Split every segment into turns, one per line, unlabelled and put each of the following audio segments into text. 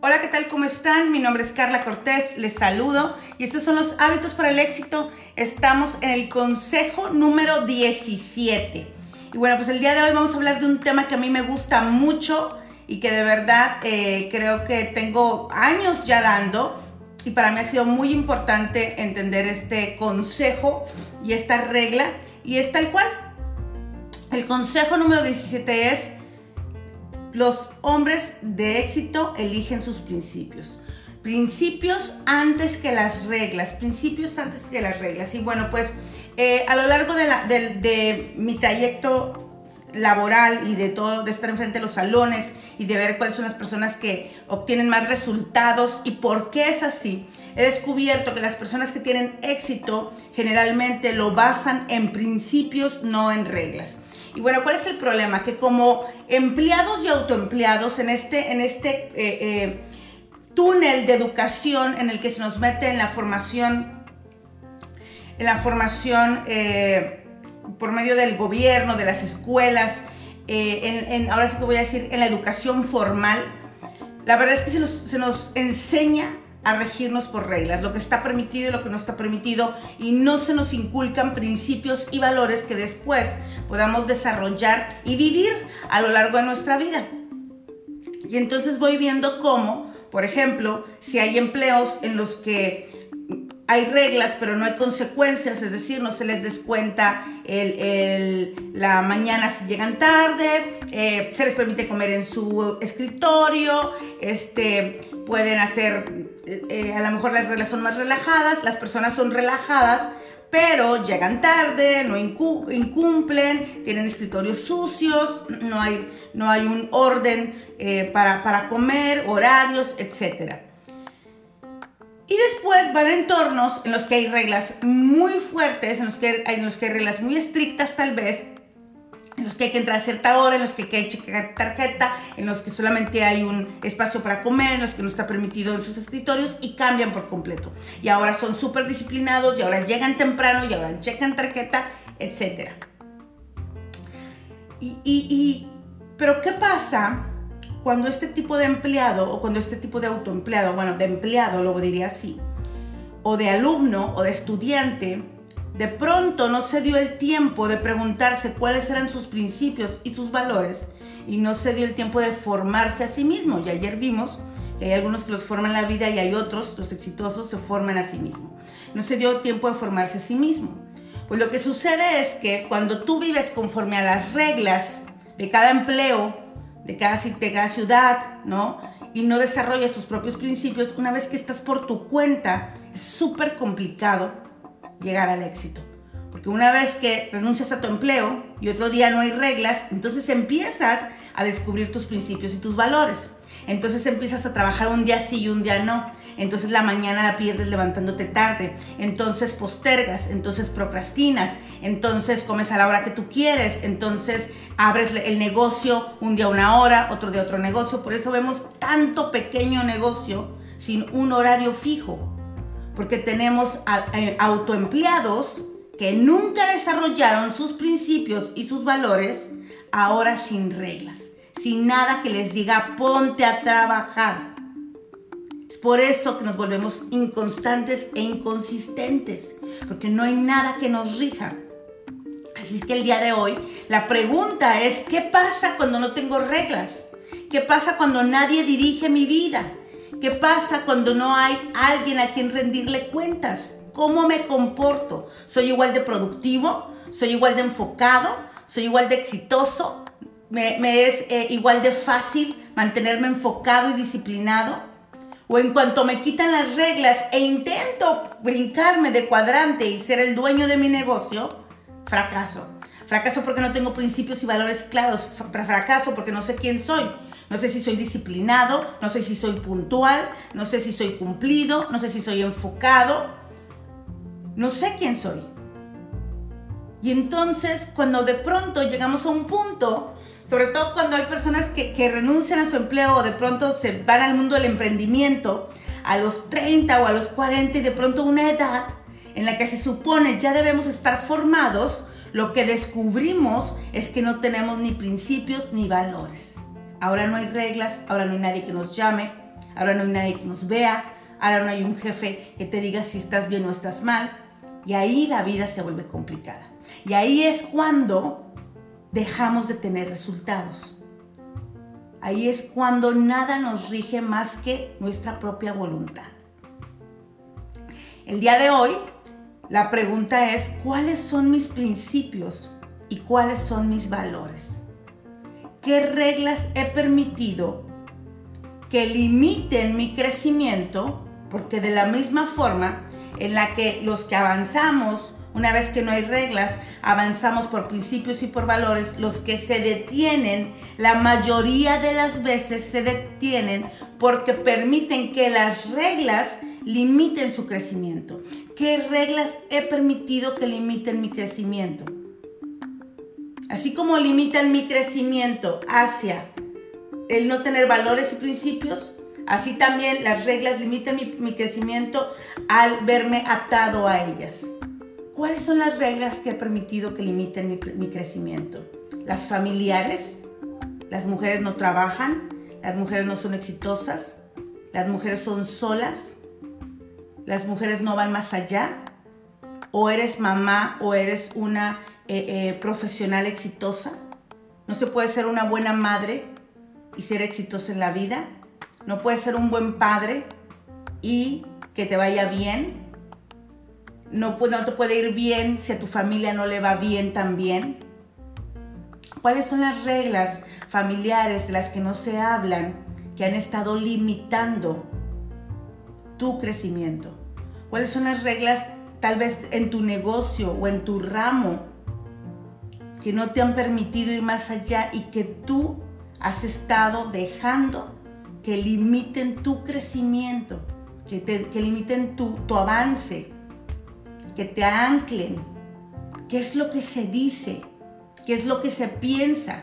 Hola, ¿qué tal? ¿Cómo están? Mi nombre es Carla Cortés, les saludo y estos son los hábitos para el éxito. Estamos en el consejo número 17. Y bueno, pues el día de hoy vamos a hablar de un tema que a mí me gusta mucho y que de verdad eh, creo que tengo años ya dando y para mí ha sido muy importante entender este consejo y esta regla y es tal cual. El consejo número 17 es los hombres de éxito eligen sus principios. Principios antes que las reglas, principios antes que las reglas. Y bueno, pues eh, a lo largo de, de, mi trayecto laboral y de todo, de estar enfrente de los salones y de ver cuáles son las personas que obtienen más resultados y por qué es así, he descubierto que las personas que tienen éxito generalmente lo basan en principios, no en reglas. Y bueno, ¿cuál es el problema? Que como empleados y autoempleados en este, en este eh, eh, túnel de educación en el que se nos mete en la formación, en la formación eh, por medio del gobierno, de las escuelas, ahora sí que voy a decir, en la educación formal, la verdad es que se nos enseña a regirnos por reglas, lo que está permitido y lo que no está permitido, y no se nos inculcan principios y valores que después podamos desarrollar y vivir a lo largo de nuestra vida. Y entonces voy viendo cómo, por ejemplo, si hay empleos en los que hay reglas, pero no hay consecuencias, es decir, no se les descuenta la mañana si llegan tarde, eh, se les permite comer en su escritorio, este, pueden hacer, eh, eh, a lo mejor las reglas son más relajadas, las personas son relajadas, pero llegan tarde, no incumplen, tienen escritorios sucios, no hay, no hay un orden para, para comer, horarios, etcétera. Y después van entornos en los que hay reglas muy fuertes, en los que en los que hay reglas muy estrictas tal vez, en los que hay que entrar a cierta hora, en los que hay que checar tarjeta, en los que solamente hay un espacio para comer, en los que no está permitido en sus escritorios y cambian por completo. Y ahora son súper disciplinados y ahora llegan temprano y ahora checan tarjeta, etc. Y, y, pero ¿qué pasa cuando este tipo de empleado o cuando este tipo de autoempleado, bueno, de empleado lo diría así, o de alumno o de estudiante, de pronto no se dio el tiempo de preguntarse cuáles eran sus principios y sus valores y no se dio el tiempo de formarse a sí mismo. Y ayer vimos que hay algunos que los forman la vida y hay otros, los exitosos, se forman a sí mismo. No se dio tiempo de formarse a sí mismo. Pues lo que sucede es que cuando tú vives conforme a las reglas de cada empleo, de cada, de ciudad, ¿no? Y no desarrolla sus propios principios, una vez que estás por tu cuenta, es súper complicado llegar al éxito. Porque una vez que renuncias a tu empleo y otro día no hay reglas, entonces empiezas a descubrir tus principios y tus valores. Entonces empiezas a trabajar un día sí y un día no. Entonces la mañana la pierdes levantándote tarde. Entonces postergas, entonces procrastinas, entonces comes a la hora que tú quieres, entonces abres el negocio un día una hora, otro día otro negocio. Por eso vemos tanto pequeño negocio sin un horario fijo. Porque tenemos eh, autoempleados que nunca desarrollaron sus principios y sus valores, ahora sin reglas, sin nada que les diga ponte a trabajar. Es por eso que nos volvemos inconstantes e inconsistentes, porque no hay nada que nos rija. Así es que el día de hoy la pregunta es, ¿qué pasa cuando no tengo reglas? ¿Qué pasa cuando nadie dirige mi vida? ¿Qué pasa cuando no hay alguien a quien rendirle cuentas? ¿Cómo me comporto? ¿Soy igual de productivo? ¿Soy igual de enfocado? ¿Soy igual de exitoso? ¿Me, es eh, igual de fácil mantenerme enfocado y disciplinado? ¿O en cuanto me quitan las reglas e intento brincarme de cuadrante y ser el dueño de mi negocio, fracaso. Fracaso porque no tengo principios y valores claros. Fracaso porque no sé quién soy. No sé si soy disciplinado, no sé si soy puntual, no sé si soy cumplido, no sé si soy enfocado. No sé quién soy. Y entonces cuando de pronto llegamos a un punto, sobre todo cuando hay personas que, que renuncian a su empleo o de pronto se van al mundo del emprendimiento a los 30 o a los 40 y de pronto una edad en la que se supone ya debemos estar formados, lo que descubrimos es que no tenemos ni principios ni valores. Ahora no hay reglas, ahora no hay nadie que nos llame ahora no hay nadie que nos vea, ahora no hay un jefe que te diga si estás bien o estás mal. Y ahí la vida se vuelve complicada. Y ahí es cuando dejamos de tener resultados. Ahí es cuando nada nos rige más que nuestra propia voluntad. El día de hoy, la pregunta es, ¿cuáles son mis principios y cuáles son mis valores? ¿Qué reglas he permitido que limiten mi crecimiento? Porque de la misma forma en la que los que avanzamos, una vez que no hay reglas, avanzamos por principios y por valores, los que se detienen, la mayoría de las veces se detienen porque permiten que las reglas limiten su crecimiento. ¿Qué reglas he permitido que limiten mi crecimiento? Así como limitan mi crecimiento hacia el no tener valores y principios, así también las reglas limitan mi, crecimiento al verme atado a ellas. ¿Cuáles son las reglas que he permitido que limiten mi, mi crecimiento? Las familiares, las mujeres no trabajan, las mujeres no son exitosas, las mujeres son solas, las mujeres no van más allá, o eres mamá o eres una eh, eh, profesional exitosa. No se puede ser una buena madre y ser exitosa en la vida. No puedes ser un buen padre y que te vaya bien. No, no te puede ir bien si a tu familia no le va bien también. ¿Cuáles son las reglas familiares de las que no se hablan que han estado limitando tu crecimiento? ¿Cuáles son las reglas tal vez en tu negocio o en tu ramo que no te han permitido ir más allá y que tú has estado dejando que limiten tu crecimiento, que, que limiten tu, tu avance, que te anclen. ¿Qué es lo que se dice? ¿Qué es lo que se piensa?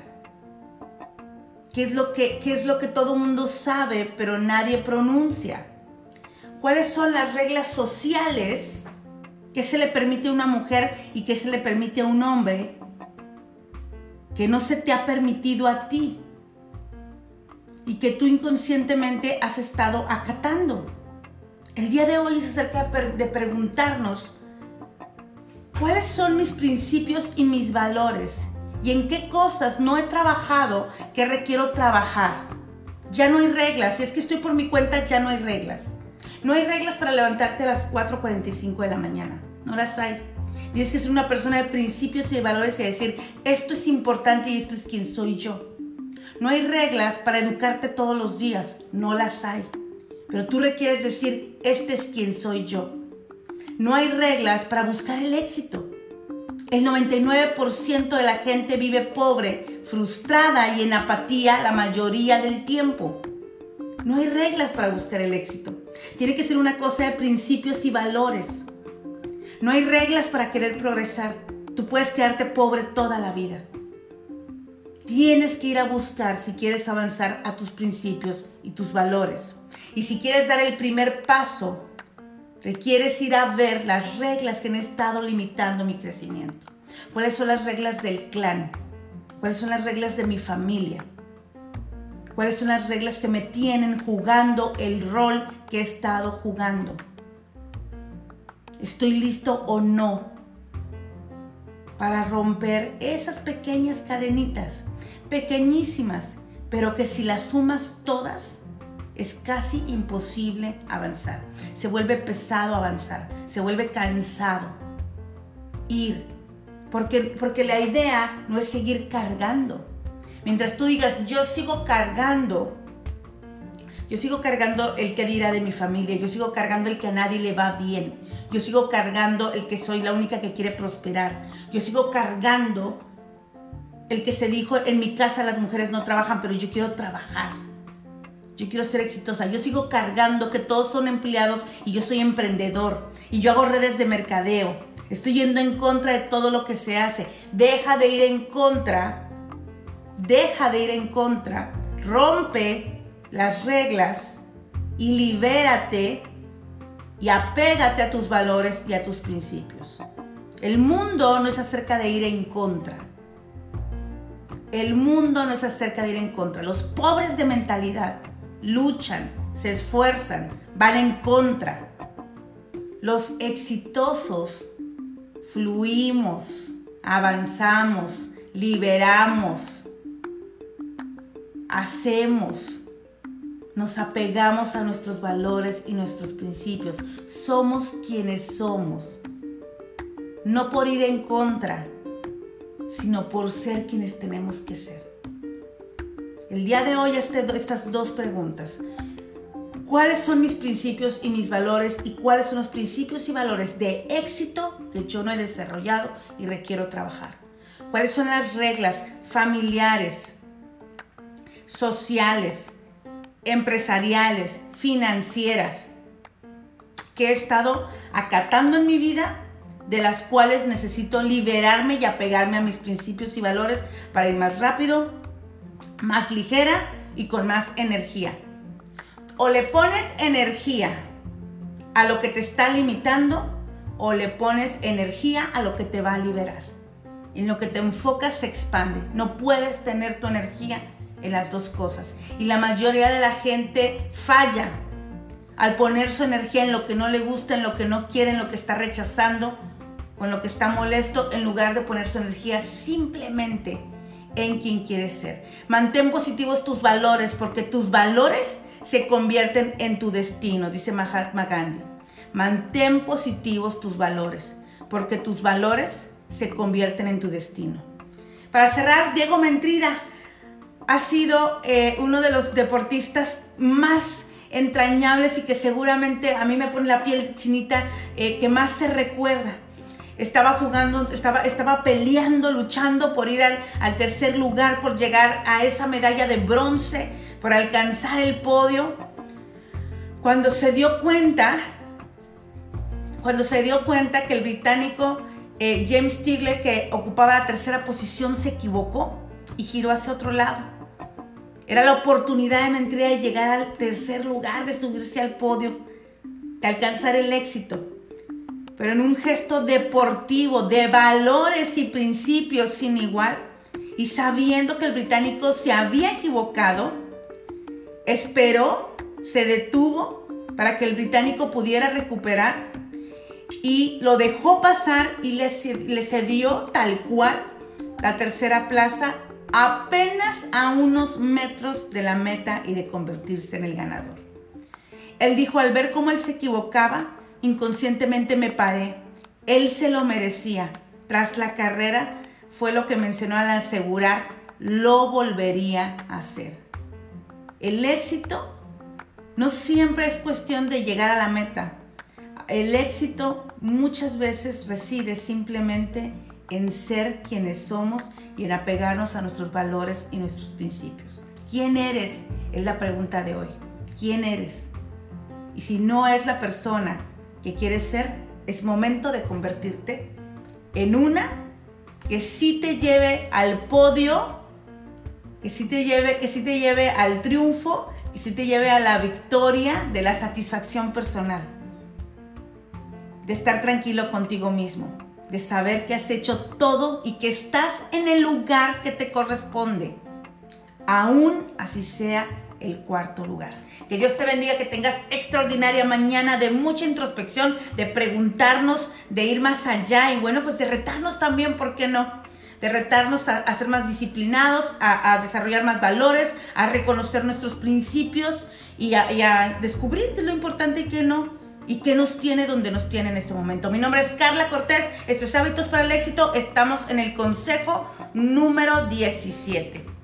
¿Qué es lo que, qué es lo que todo mundo sabe pero nadie pronuncia? ¿Cuáles son las reglas sociales que se le permite a una mujer y que se le permite a un hombre que no se te ha permitido a ti y que tú inconscientemente has estado acatando. El día de hoy es acerca de preguntarnos cuáles son mis principios y mis valores y en qué cosas no he trabajado que requiero trabajar. Ya no hay reglas, si es que estoy por mi cuenta ya no hay reglas. No hay reglas para levantarte a las 4.45 de la mañana, no las hay. Tienes que ser una persona de principios y de valores y decir, esto es importante y esto es quien soy yo. No hay reglas para educarte todos los días, no las hay. Pero tú requieres decir, este es quien soy yo. No hay reglas para buscar el éxito. El 99% de la gente vive pobre, frustrada y en apatía la mayoría del tiempo. No hay reglas para buscar el éxito. Tiene que ser una cosa de principios y valores. No hay reglas para querer progresar. Tú puedes quedarte pobre toda la vida. Tienes que ir a buscar si quieres avanzar a tus principios y tus valores. Y si quieres dar el primer paso, requieres ir a ver las reglas que han estado limitando mi crecimiento. ¿Cuáles son las reglas del clan? ¿Cuáles son las reglas de mi familia? ¿Cuáles son las reglas que me tienen jugando el rol que he estado jugando? ¿Estoy listo o no para romper esas pequeñas cadenitas, pequeñísimas, pero que si las sumas todas, es casi imposible avanzar. Se vuelve pesado avanzar, se vuelve cansado ir, porque, porque la idea no es seguir cargando. Mientras tú digas, yo sigo cargando, yo sigo cargando el que dirá de mi familia, yo sigo cargando el que a nadie le va bien, yo sigo cargando el que soy la única que quiere prosperar. Yo sigo cargando el que se dijo, en mi casa las mujeres no trabajan, pero yo quiero trabajar. Yo quiero ser exitosa. Yo sigo cargando que todos son empleados y yo soy emprendedor. Y yo hago redes de mercadeo. Estoy yendo en contra de todo lo que se hace. Deja de ir en contra. Deja de ir en contra. Rompe las reglas y libérate y apégate a tus valores y a tus principios. El mundo no es acerca de ir en contra. El mundo no es acerca de ir en contra. Los pobres de mentalidad luchan se esfuerzan, van en contra. Los exitosos fluimos, avanzamos, liberamos, hacemos, nos apegamos a nuestros valores y nuestros principios. Somos quienes somos. No por ir en contra, sino por ser quienes tenemos que ser. El día de hoy este, estas dos preguntas. ¿Cuáles son mis principios y mis valores y cuáles son los principios y valores de éxito que yo no he desarrollado y requiero trabajar? ¿Cuáles son las reglas familiares, sociales, empresariales, financieras que he estado acatando en mi vida de las cuales necesito liberarme y apegarme a mis principios y valores para ir más rápido, más ligera y con más energía. O le pones energía a lo que te está limitando o le pones energía a lo que te va a liberar. En lo que te enfocas se expande. No puedes tener tu energía en las dos cosas. Y la mayoría de la gente falla al poner su energía en lo que no le gusta, en lo que no quiere, en lo que está rechazando, con lo que está molesto, en lugar de poner su energía simplemente en quien quieres ser. Mantén positivos tus valores porque tus valores se convierten en tu destino, dice Mahatma Gandhi. Mantén positivos tus valores porque tus valores se convierten en tu destino. Para cerrar, Diego Mentrida ha sido eh, uno de los deportistas más entrañables y que seguramente a mí me pone la piel chinita eh, que más se recuerda estaba jugando, estaba, estaba peleando, luchando por ir al, tercer lugar, por llegar a esa medalla de bronce, por alcanzar el podio. Cuando se dio cuenta, cuando se dio cuenta que el británico eh, James Tigler, que ocupaba la tercera posición, se equivocó y giró hacia otro lado. Era la oportunidad de mentira de llegar al tercer lugar, de subirse al podio, de alcanzar el éxito. Pero en un gesto deportivo, de valores y principios sin igual, y sabiendo que el británico se había equivocado, esperó, se detuvo para que el británico pudiera recuperar y lo dejó pasar y le, cedió tal cual la tercera plaza apenas a unos metros de la meta y de convertirse en el ganador. Él dijo al ver cómo él se equivocaba, Inconscientemente me paré. Él se lo merecía. Tras la carrera fue lo que mencionó al asegurar, lo volvería a hacer. El éxito no siempre es cuestión de llegar a la meta. El éxito muchas veces reside simplemente en ser quienes somos y en apegarnos a nuestros valores y nuestros principios. ¿Quién eres? Es la pregunta de hoy. ¿Quién eres? Y si no es la persona que quieres ser, es momento de convertirte en una que sí te lleve al podio, que sí te lleve, que sí te lleve al triunfo, que sí te lleve a la victoria de la satisfacción personal. De estar tranquilo contigo mismo, de saber que has hecho todo y que estás en el lugar que te corresponde, aún así sea el cuarto lugar. Que Dios te bendiga, que tengas extraordinaria mañana de mucha introspección, de preguntarnos, de ir más allá y bueno, pues de retarnos también, ¿por qué no? De retarnos a, ser más disciplinados, a, desarrollar más valores, a reconocer nuestros principios y a, y descubrir lo importante y qué no y qué nos tiene donde nos tiene en este momento. Mi nombre es Carla Cortés, esto es Hábitos para el Éxito, estamos en el consejo número 17.